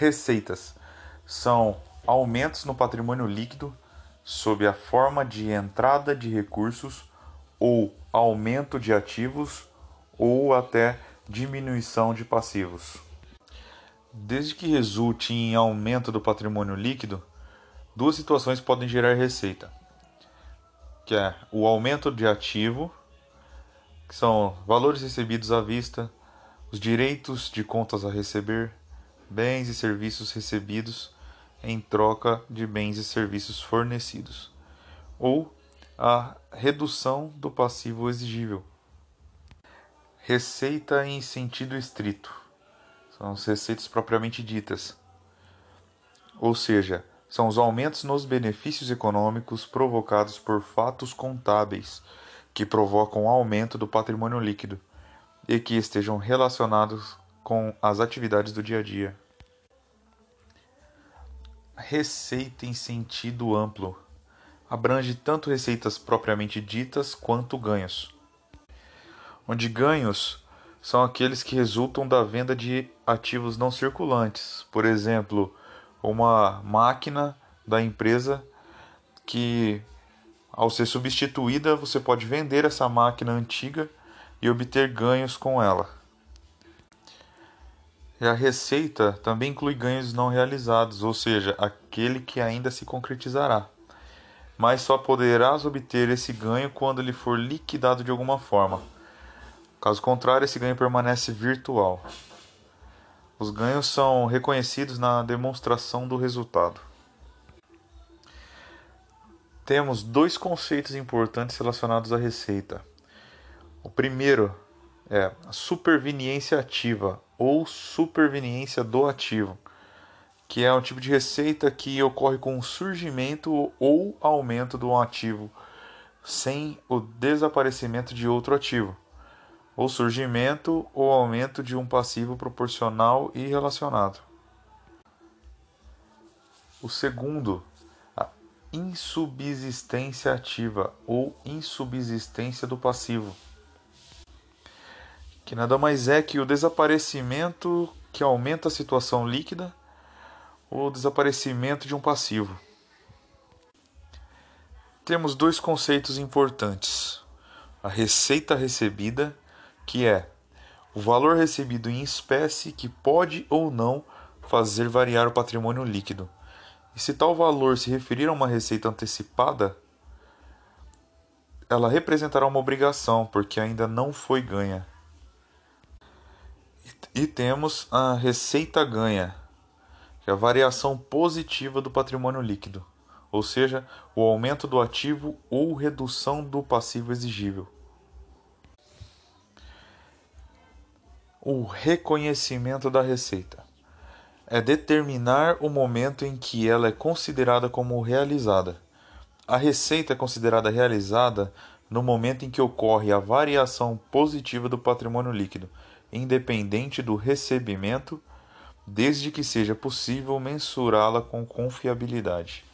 Receitas são aumentos no patrimônio líquido sob a forma de entrada de recursos ou aumento de ativos ou até diminuição de passivos. Desde que resulte em aumento do patrimônio líquido, duas situações podem gerar receita, que é o aumento de ativo, que são valores recebidos à vista, os direitos de contas a receber, bens e serviços recebidos em troca de bens e serviços fornecidos, ou a redução do passivo exigível. Receita em sentido estrito são as receitas propriamente ditas, ou seja, são os aumentos nos benefícios econômicos provocados por fatos contábeis que provocam aumento do patrimônio líquido e que estejam relacionados com as atividades do dia a dia. Receita em sentido amplo abrange tanto receitas propriamente ditas quanto ganhos. Onde ganhos são aqueles que resultam da venda de ativos não circulantes, por exemplo, uma máquina da empresa que, ao ser substituída, você pode vender essa máquina antiga e obter ganhos com ela. A receita também inclui ganhos não realizados, ou seja, aquele que ainda se concretizará. Mas só poderás obter esse ganho quando ele for liquidado de alguma forma. Caso contrário, esse ganho permanece virtual. Os ganhos são reconhecidos na demonstração do resultado. Temos dois conceitos importantes relacionados à receita. O primeiro é superveniência ativa ou superveniência do ativo, que é um tipo de receita que ocorre com o surgimento ou aumento de um ativo sem o desaparecimento de outro ativo, ou surgimento ou aumento de um passivo proporcional e relacionado. O segundo, a insubsistência ativa ou insubsistência do passivo que nada mais é que o desaparecimento que aumenta a situação líquida ou o desaparecimento de um passivo. Temos dois conceitos importantes: a receita recebida, que é o valor recebido em espécie que pode ou não fazer variar o patrimônio líquido. E se tal valor se referir a uma receita antecipada, ela representará uma obrigação, porque ainda não foi ganha. E temos a receita ganha, que é a variação positiva do patrimônio líquido, ou seja, o aumento do ativo ou redução do passivo exigível. O reconhecimento da receita é determinar o momento em que ela é considerada como realizada. A receita é considerada realizada no momento em que ocorre a variação positiva do patrimônio líquido independente do recebimento, desde que seja possível mensurá-la com confiabilidade.